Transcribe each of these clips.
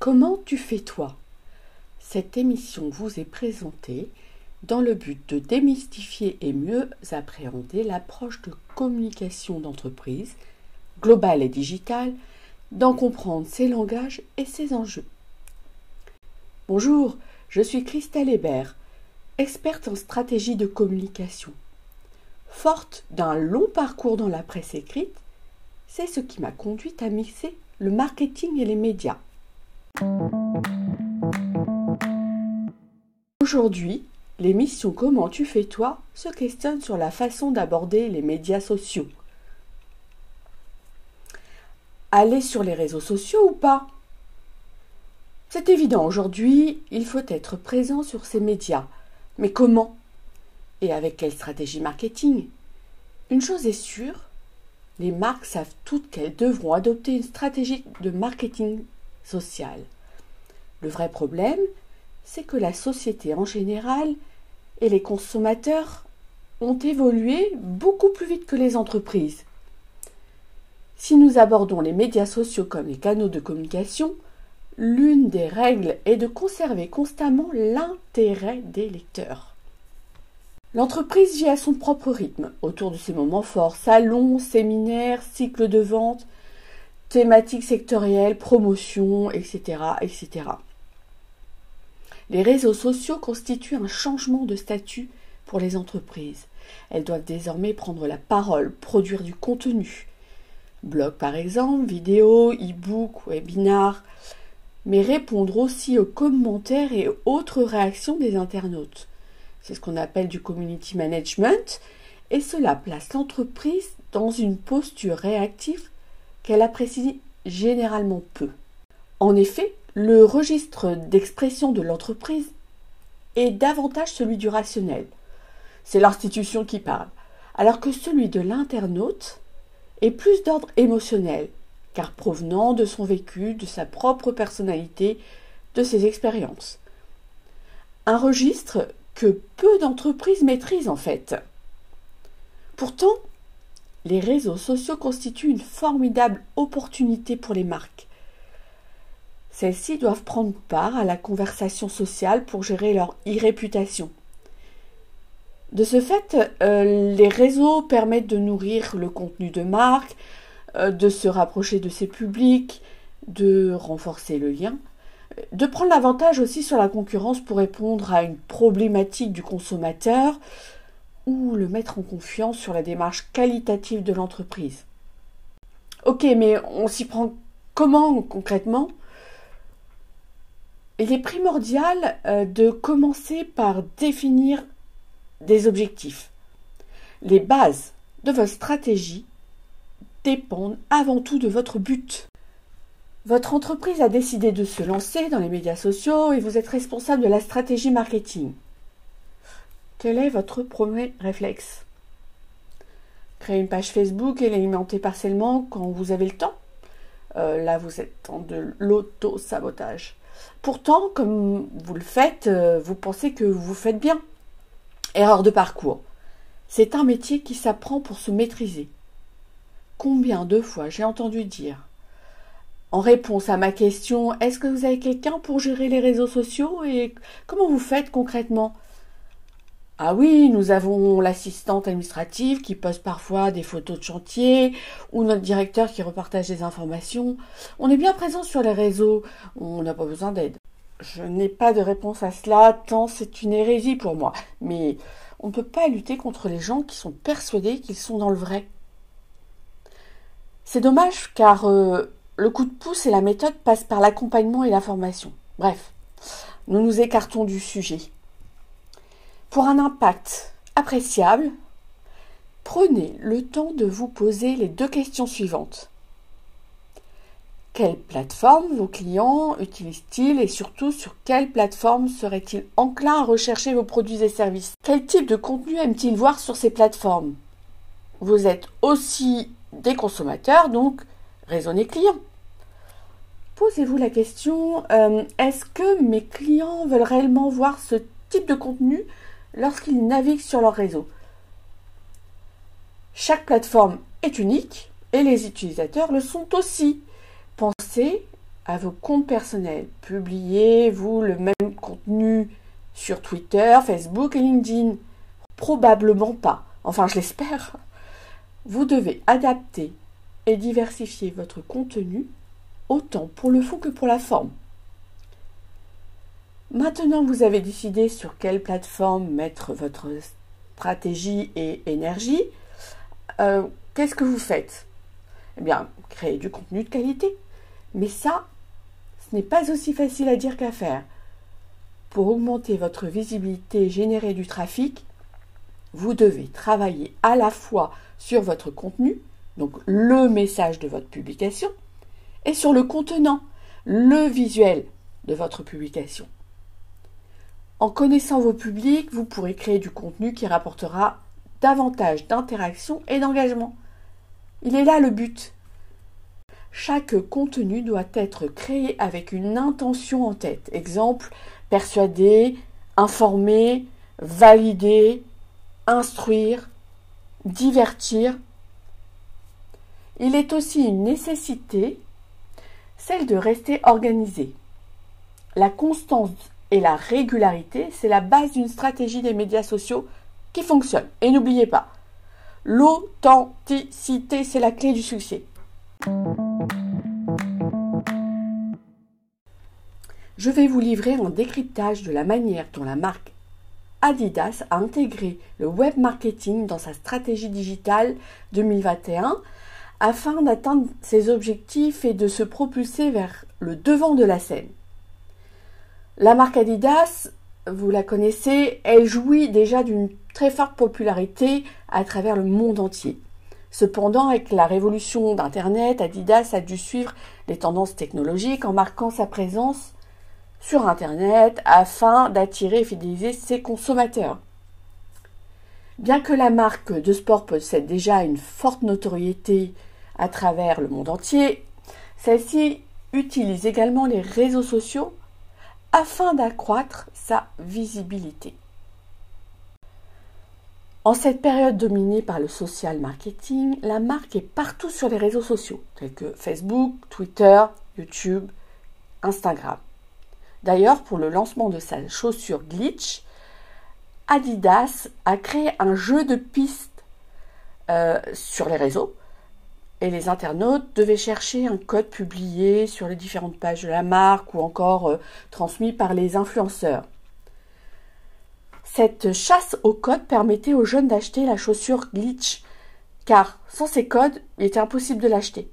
Comment tu fais toi? Cette émission vous est présentée dans le but de démystifier et mieux appréhender l'approche de communication d'entreprise, globale et digitale, d'en comprendre ses langages et ses enjeux. Bonjour, je suis Christelle Hébert, experte en stratégie de communication. Forte d'un long parcours dans la presse écrite, c'est ce qui m'a conduite à mixer le marketing et les médias. Aujourd'hui, l'émission Comment tu fais toi se questionne sur la façon d'aborder les médias sociaux. Aller sur les réseaux sociaux ou pas? C'est évident, aujourd'hui, il faut être présent sur ces médias. Mais comment? Et avec quelle stratégie marketing? Une chose est sûre, les marques savent toutes qu'elles devront adopter une stratégie de marketing Le vrai problème, c'est que la société en général et les consommateurs ont évolué beaucoup plus vite que les entreprises. Si nous abordons les médias sociaux comme les canaux de communication, l'une des règles est de conserver constamment l'intérêt des lecteurs. L'entreprise vit à son propre rythme, autour de ses moments forts, salons, séminaires, cycles de vente, thématiques sectorielles, promotions, etc., etc. Les réseaux sociaux constituent un changement de statut pour les entreprises. Elles doivent désormais prendre la parole, produire du contenu. Blog par exemple, vidéo, e-book, webinar, mais répondre aussi aux commentaires et autres réactions des internautes. C'est ce qu'on appelle du community management et cela place l'entreprise dans une posture réactive qu'elle apprécie généralement peu. En effet, le registre d'expression de l'entreprise est davantage celui du rationnel. C'est l'institution qui parle, alors que celui de l'internaute est plus d'ordre émotionnel, car provenant de son vécu, de sa propre personnalité, de ses expériences. Un registre que peu d'entreprises maîtrisent en fait. Pourtant, les réseaux sociaux constituent une formidable opportunité pour les marques. Celles-ci doivent prendre part à la conversation sociale pour gérer leur e-réputation. De ce fait, euh, les réseaux permettent de nourrir le contenu de marque, euh, de se rapprocher de ses publics, de renforcer le lien, de prendre l'avantage aussi sur la concurrence pour répondre à une problématique du consommateur, ou le mettre en confiance sur la démarche qualitative de l'entreprise. Ok, mais on s'y prend comment concrètement? Il est primordial euh, de commencer par définir des objectifs. Les bases de votre stratégie dépendent avant tout de votre but. Votre entreprise a décidé de se lancer dans les médias sociaux et vous êtes responsable de la stratégie marketing. Quel est votre premier réflexe? Créer une page Facebook et l'alimenter partiellement quand vous avez le temps? Euh, Là, vous êtes dans de l'auto-sabotage. Pourtant, comme vous le faites, euh, vous pensez que vous faites bien. Erreur de parcours. C'est un métier qui s'apprend pour se maîtriser. Combien de fois j'ai entendu dire en réponse à ma question Est-ce que vous avez quelqu'un pour gérer les réseaux sociaux et comment vous faites concrètement? Ah oui, nous avons l'assistante administrative qui poste parfois des photos de chantier ou notre directeur qui repartage des informations. On est bien présent sur les réseaux, on n'a pas besoin d'aide. Je n'ai pas de réponse à cela, tant c'est une hérésie pour moi. Mais on ne peut pas lutter contre les gens qui sont persuadés qu'ils sont dans le vrai. C'est dommage car euh, le coup de pouce et la méthode passent par l'accompagnement et la formation. Bref, nous nous écartons du sujet. Pour un impact appréciable, prenez le temps de vous poser les deux questions suivantes. Quelle plateforme vos clients utilisent-ils et surtout sur quelle plateforme seraient-ils enclins à rechercher vos produits et services? Quel type de contenu aiment-ils voir sur ces plateformes? Vous êtes aussi des consommateurs, donc raisonnez clients. Posez-vous la question, euh, est-ce que mes clients veulent réellement voir ce type de contenu lorsqu'ils naviguent sur leur réseau. Chaque plateforme est unique et les utilisateurs le sont aussi. Pensez à vos comptes personnels. Publiez-vous le même contenu sur Twitter, Facebook et LinkedIn? Probablement pas. Enfin, je l'espère. Vous devez adapter et diversifier votre contenu autant pour le fond que pour la forme. Maintenant vous avez décidé sur quelle plateforme mettre votre stratégie et énergie, euh, qu'est-ce que vous faites? Eh bien, créer du contenu de qualité. Mais ça, ce n'est pas aussi facile à dire qu'à faire. Pour augmenter votre visibilité et générer du trafic, vous devez travailler à la fois sur votre contenu, donc le message de votre publication, et sur le contenant, le visuel de votre publication. En connaissant vos publics, vous pourrez créer du contenu qui rapportera davantage d'interaction et d'engagement. Il est là le but. Chaque contenu doit être créé avec une intention en tête. Exemple, persuader, informer, valider, instruire, divertir. Il est aussi une nécessité, celle de rester organisé. La constance et la régularité, c'est la base d'une stratégie des médias sociaux qui fonctionne. Et n'oubliez pas, l'authenticité, c'est la clé du succès. Je vais vous livrer un décryptage de la manière dont la marque Adidas a intégré le web marketing dans sa stratégie digitale 2021 afin d'atteindre ses objectifs et de se propulser vers le devant de la scène. La marque Adidas, vous la connaissez, elle jouit déjà d'une très forte popularité à travers le monde entier. Cependant, avec la révolution d'Internet, Adidas a dû suivre les tendances technologiques en marquant sa présence sur Internet afin d'attirer et fidéliser ses consommateurs. Bien que la marque de sport possède déjà une forte notoriété à travers le monde entier, celle-ci utilise également les réseaux sociaux afin d'accroître sa visibilité. En cette période dominée par le social marketing, la marque est partout sur les réseaux sociaux, tels que Facebook, Twitter, YouTube, Instagram. D'ailleurs, pour le lancement de sa chaussure Glitch, Adidas a créé un jeu de pistes euh, sur les réseaux et les internautes devaient chercher un code publié sur les différentes pages de la marque ou encore euh, transmis par les influenceurs. Cette chasse au code permettait aux jeunes d'acheter la chaussure Glitch, car sans ces codes, il était impossible de l'acheter.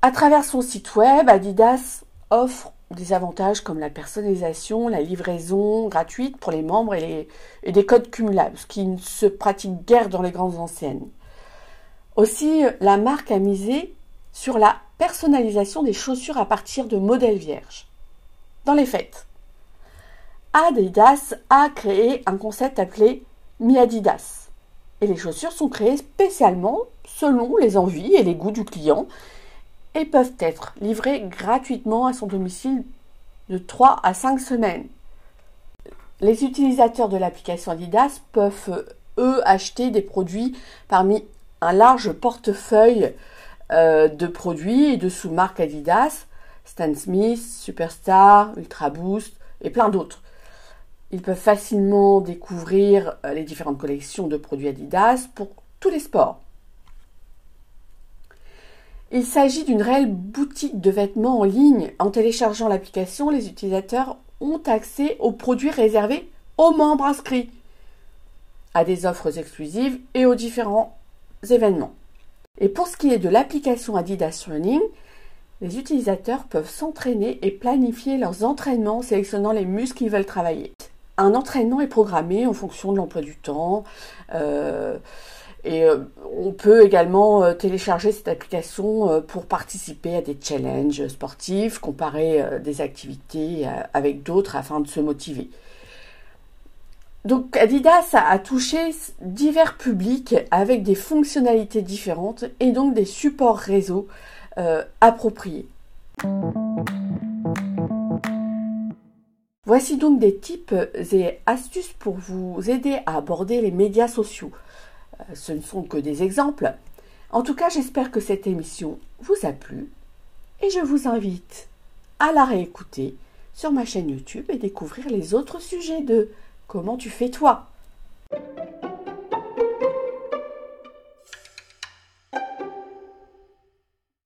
À travers son site web, Adidas offre des avantages comme la personnalisation, la livraison gratuite pour les membres et, des codes cumulables, ce qui ne se pratique guère dans les grandes enseignes. Aussi, la marque a misé sur la personnalisation des chaussures à partir de modèles vierges. Dans les fêtes, Adidas a créé un concept appelé Mi Adidas. Et les chaussures sont créées spécialement selon les envies et les goûts du client et peuvent être livrés gratuitement à son domicile de 3 à 5 semaines. Les utilisateurs de l'application Adidas peuvent, eux, acheter des produits parmi un large portefeuille euh, de produits et de sous-marques Adidas, Stan Smith, Superstar, Ultra Boost et plein d'autres. Ils peuvent facilement découvrir euh, les différentes collections de produits Adidas pour tous les sports. Il s'agit d'une réelle boutique de vêtements en ligne. En téléchargeant l'application, les utilisateurs ont accès aux produits réservés aux membres inscrits, à des offres exclusives et aux différents Et pour ce qui est de l'application Adidas Running, les utilisateurs peuvent s'entraîner et planifier leurs entraînements en sélectionnant les muscles qu'ils veulent travailler. Un entraînement est programmé en fonction de l'emploi du temps. Euh, et euh, on peut également euh, télécharger cette application pour participer à des challenges sportifs, comparer des activités avec d'autres afin de se motiver. Donc Adidas a touché divers publics avec des fonctionnalités différentes et donc des supports réseau appropriés. Voici donc des tips et astuces pour vous aider à aborder les médias sociaux ce ne sont que des exemples. En tout cas, j'espère que cette émission vous a plu et je vous invite à la réécouter sur ma chaîne YouTube et découvrir les autres sujets de Comment tu fais toi?